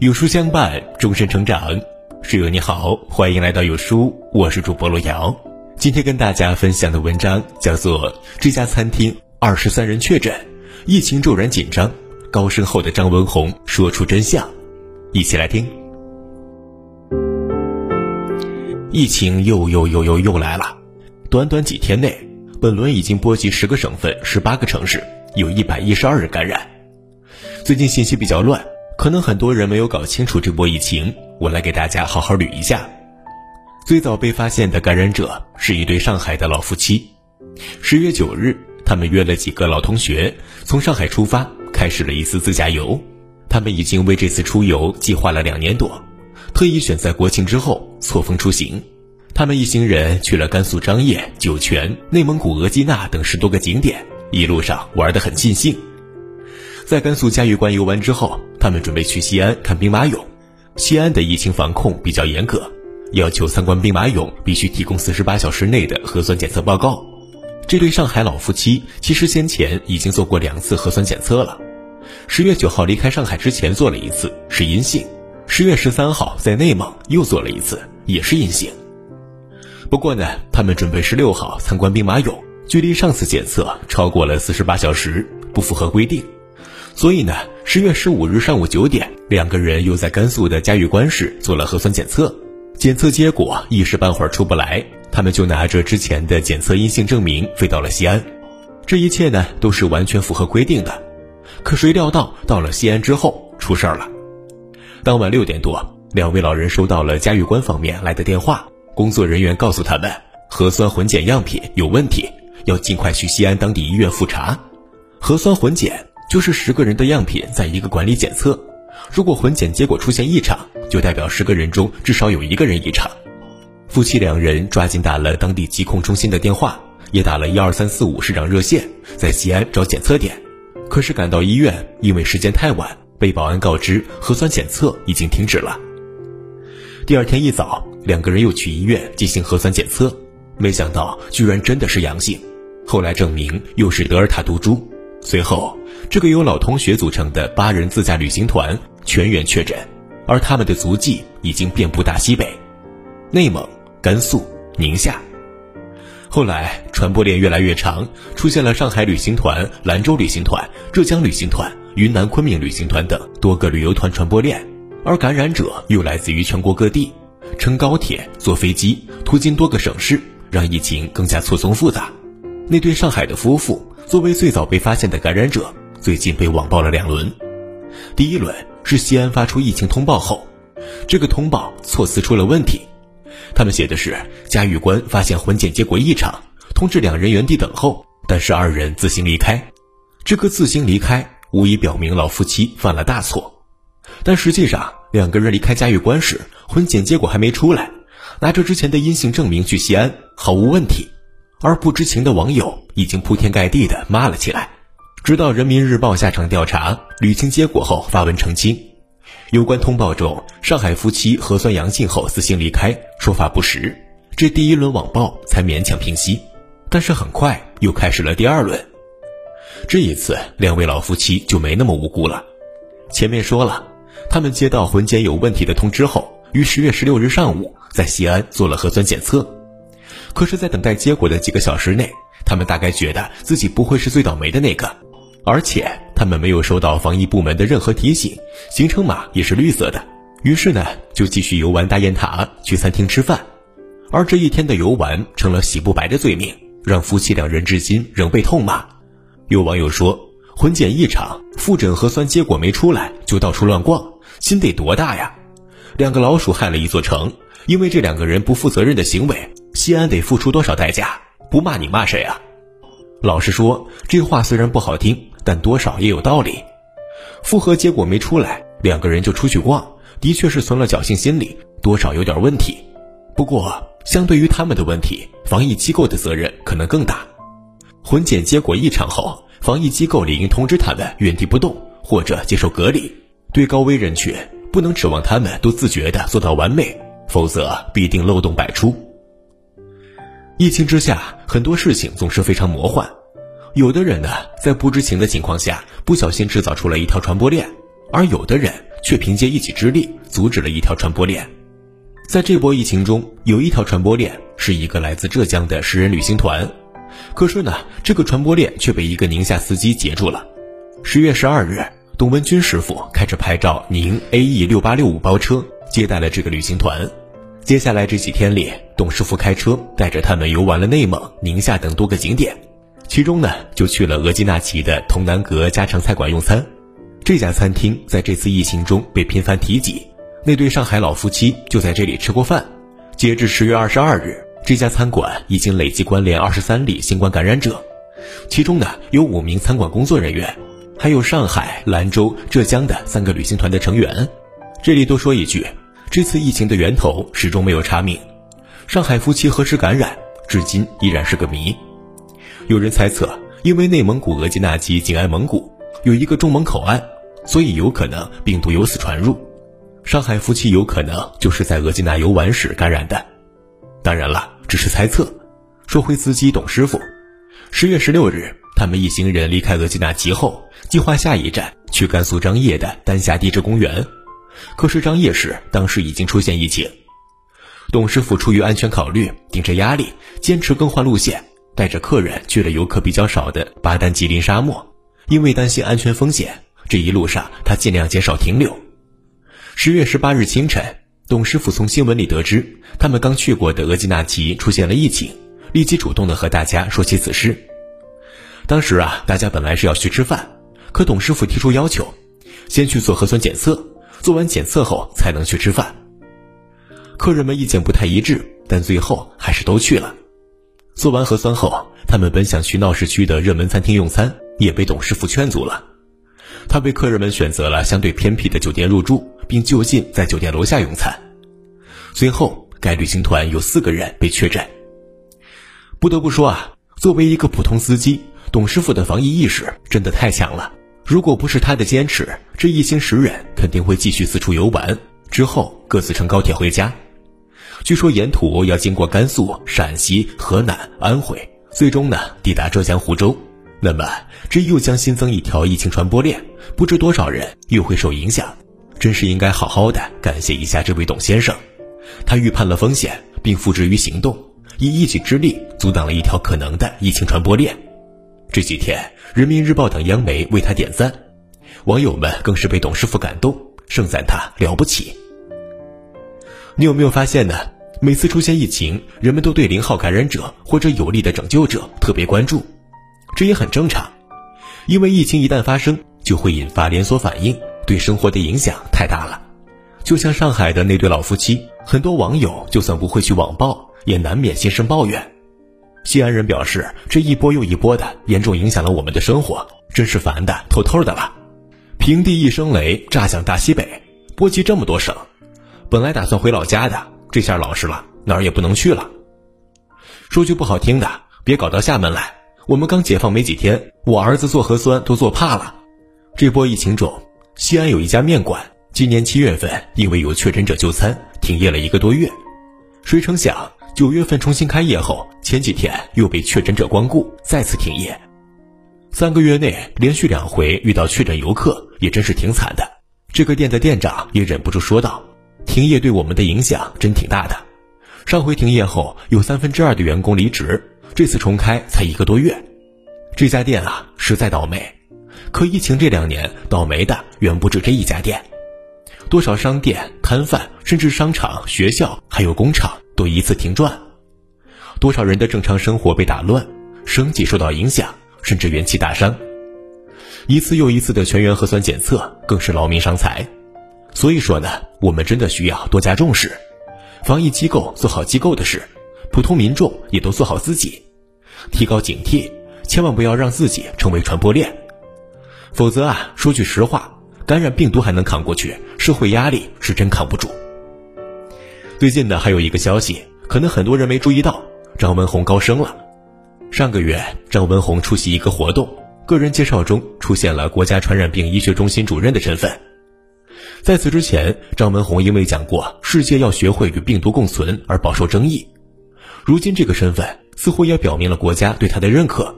有书相伴，终身成长。室友你好，欢迎来到有书，我是主播罗瑶。今天跟大家分享的文章叫做《这家餐厅二十三人确诊，疫情骤然紧张，高升后的张文红说出真相》，一起来听。疫情又又又又又来了，短短几天内，本轮已经波及十个省份、十八个城市，有一百一十二人感染。最近信息比较乱。可能很多人没有搞清楚这波疫情，我来给大家好好捋一下。最早被发现的感染者是一对上海的老夫妻。十月九日，他们约了几个老同学从上海出发，开始了一次自驾游。他们已经为这次出游计划了两年多，特意选在国庆之后错峰出行。他们一行人去了甘肃张掖、酒泉、内蒙古额济纳等十多个景点，一路上玩得很尽兴。在甘肃嘉峪关游玩之后，他们准备去西安看兵马俑。西安的疫情防控比较严格，要求参观兵马俑必须提供四十八小时内的核酸检测报告。这对上海老夫妻其实先前已经做过两次核酸检测了。十月九号离开上海之前做了一次，是阴性；十月十三号在内蒙又做了一次，也是阴性。不过呢，他们准备十六号参观兵马俑，距离上次检测超过了四十八小时，不符合规定。所以呢，十月十五日上午九点，两个人又在甘肃的嘉峪关市做了核酸检测，检测结果一时半会儿出不来，他们就拿着之前的检测阴性证明飞到了西安。这一切呢，都是完全符合规定的。可谁料到，到了西安之后出事儿了。当晚六点多，两位老人收到了嘉峪关方面来的电话，工作人员告诉他们，核酸混检样品有问题，要尽快去西安当地医院复查。核酸混检。就是十个人的样品在一个管里检测，如果混检结果出现异常，就代表十个人中至少有一个人异常。夫妻两人抓紧打了当地疾控中心的电话，也打了一二三四五市长热线，在西安找检测点。可是赶到医院，因为时间太晚，被保安告知核酸检测已经停止了。第二天一早，两个人又去医院进行核酸检测，没想到居然真的是阳性。后来证明又是德尔塔毒株。随后。这个由老同学组成的八人自驾旅行团全员确诊，而他们的足迹已经遍布大西北、内蒙、甘肃、宁夏。后来传播链越来越长，出现了上海旅行团、兰州旅行团、浙江旅行团、云南昆明旅行团等多个旅游团传播链，而感染者又来自于全国各地，乘高铁、坐飞机，途经多个省市，让疫情更加错综复杂。那对上海的夫妇作为最早被发现的感染者。最近被网爆了两轮，第一轮是西安发出疫情通报后，这个通报措辞出了问题，他们写的是嘉峪关发现婚检结果异常，通知两人原地等候，但是二人自行离开，这个自行离开无疑表明老夫妻犯了大错，但实际上两个人离开嘉峪关时，婚检结果还没出来，拿着之前的阴性证明去西安毫无问题，而不知情的网友已经铺天盖地的骂了起来。直到人民日报下场调查捋清结果后发文澄清，有关通报中上海夫妻核酸阳性后自行离开说法不实，这第一轮网暴才勉强平息。但是很快又开始了第二轮，这一次两位老夫妻就没那么无辜了。前面说了，他们接到混检有问题的通知后，于十月十六日上午在西安做了核酸检测，可是，在等待结果的几个小时内，他们大概觉得自己不会是最倒霉的那个。而且他们没有收到防疫部门的任何提醒，行程码也是绿色的。于是呢，就继续游玩大雁塔，去餐厅吃饭。而这一天的游玩成了洗不白的罪名，让夫妻两人至今仍被痛骂。有网友说：“婚检异常，复诊核酸结果没出来就到处乱逛，心得多大呀？”两个老鼠害了一座城，因为这两个人不负责任的行为，西安得付出多少代价？不骂你骂谁啊？老实说，这话虽然不好听。但多少也有道理，复核结果没出来，两个人就出去逛，的确是存了侥幸心理，多少有点问题。不过，相对于他们的问题，防疫机构的责任可能更大。混检结果异常后，防疫机构理应通知他们原地不动或者接受隔离。对高危人群，不能指望他们都自觉地做到完美，否则必定漏洞百出。疫情之下，很多事情总是非常魔幻。有的人呢，在不知情的情况下，不小心制造出了一条传播链；而有的人却凭借一己之力阻止了一条传播链。在这波疫情中，有一条传播链是一个来自浙江的十人旅行团，可是呢，这个传播链却被一个宁夏司机截住了。十月十二日，董文军师傅开着牌照宁 AE 六八六五包车接待了这个旅行团。接下来这几天里，董师傅开车带着他们游玩了内蒙、宁夏等多个景点，其中呢，就去了额济纳旗的童南阁家常菜馆用餐。这家餐厅在这次疫情中被频繁提及。那对上海老夫妻就在这里吃过饭。截至十月二十二日，这家餐馆已经累计关联二十三例新冠感染者，其中呢有五名餐馆工作人员，还有上海、兰州、浙江的三个旅行团的成员。这里多说一句，这次疫情的源头始终没有查明，上海夫妻何时感染，至今依然是个谜。有人猜测，因为内蒙古额济纳旗紧挨蒙古，有一个中蒙口岸，所以有可能病毒由此传入。上海夫妻有可能就是在额济纳游玩时感染的，当然了，只是猜测。说回司机董师傅，十月十六日，他们一行人离开额济纳旗后，计划下一站去甘肃张掖的丹霞地质公园。可是张掖市当时已经出现疫情，董师傅出于安全考虑，顶着压力坚持更换路线，带着客人去了游客比较少的巴丹吉林沙漠。因为担心安全风险，这一路上他尽量减少停留。十月十八日清晨，董师傅从新闻里得知，他们刚去过的额济纳旗出现了疫情，立即主动的和大家说起此事。当时啊，大家本来是要去吃饭，可董师傅提出要求，先去做核酸检测，做完检测后才能去吃饭。客人们意见不太一致，但最后还是都去了。做完核酸后，他们本想去闹市区的热门餐厅用餐，也被董师傅劝阻了。他被客人们选择了相对偏僻的酒店入住。并就近在酒店楼下用餐。随后，该旅行团有四个人被确诊。不得不说啊，作为一个普通司机，董师傅的防疫意识真的太强了。如果不是他的坚持，这一行十人肯定会继续四处游玩，之后各自乘高铁回家。据说沿途要经过甘肃、陕西、河南、安徽，最终呢抵达浙江湖州。那么，这又将新增一条疫情传播链，不知多少人又会受影响。真是应该好好的感谢一下这位董先生，他预判了风险，并付之于行动，以一己之力阻挡了一条可能的疫情传播链。这几天，人民日报等央媒为他点赞，网友们更是被董师傅感动，盛赞他了不起。你有没有发现呢？每次出现疫情，人们都对零号感染者或者有力的拯救者特别关注，这也很正常，因为疫情一旦发生，就会引发连锁反应。对生活的影响太大了，就像上海的那对老夫妻，很多网友就算不会去网暴，也难免心生抱怨。西安人表示，这一波又一波的，严重影响了我们的生活，真是烦的透透的了。平地一声雷，炸响大西北，波及这么多省。本来打算回老家的，这下老实了，哪儿也不能去了。说句不好听的，别搞到厦门来。我们刚解放没几天，我儿子做核酸都做怕了。这波疫情中。西安有一家面馆，今年七月份因为有确诊者就餐，停业了一个多月。谁成想九月份重新开业后，前几天又被确诊者光顾，再次停业。三个月内连续两回遇到确诊游客，也真是挺惨的。这个店的店长也忍不住说道：“停业对我们的影响真挺大的。上回停业后，有三分之二的员工离职，这次重开才一个多月，这家店啊，实在倒霉。”可疫情这两年倒霉的远不止这一家店，多少商店、摊贩，甚至商场、学校，还有工厂都一次停转，多少人的正常生活被打乱，生计受到影响，甚至元气大伤。一次又一次的全员核酸检测更是劳民伤财。所以说呢，我们真的需要多加重视，防疫机构做好机构的事，普通民众也都做好自己，提高警惕，千万不要让自己成为传播链。否则啊，说句实话，感染病毒还能扛过去，社会压力是真扛不住。最近呢，还有一个消息，可能很多人没注意到，张文宏高升了。上个月，张文宏出席一个活动，个人介绍中出现了国家传染病医学中心主任的身份。在此之前，张文宏因为讲过“世界要学会与病毒共存”而饱受争议。如今这个身份似乎也表明了国家对他的认可。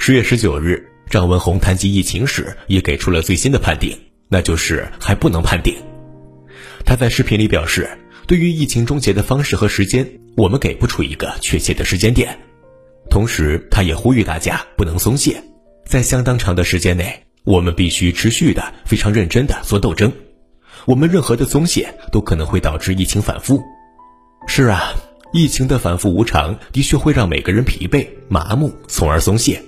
十月十九日。张文宏谈及疫情时，也给出了最新的判定：那就是还不能判定。他在视频里表示，对于疫情终结的方式和时间，我们给不出一个确切的时间点。同时，他也呼吁大家不能松懈，在相当长的时间内，我们必须持续的、非常认真的做斗争。我们任何的松懈都可能会导致疫情反复。是啊，疫情的反复无常的确会让每个人疲惫、麻木，从而松懈。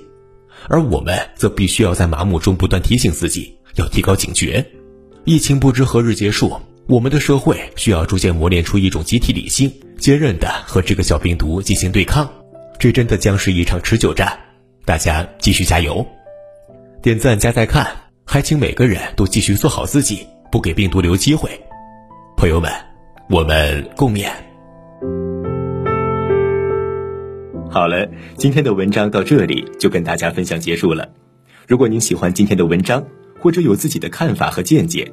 而我们则必须要在麻木中不断提醒自己，要提高警觉。疫情不知何日结束，我们的社会需要逐渐磨练出一种集体理性，坚韧的和这个小病毒进行对抗。这真的将是一场持久战，大家继续加油！点赞加再看，还请每个人都继续做好自己，不给病毒留机会。朋友们，我们共勉。好了，今天的文章到这里就跟大家分享结束了。如果您喜欢今天的文章，或者有自己的看法和见解，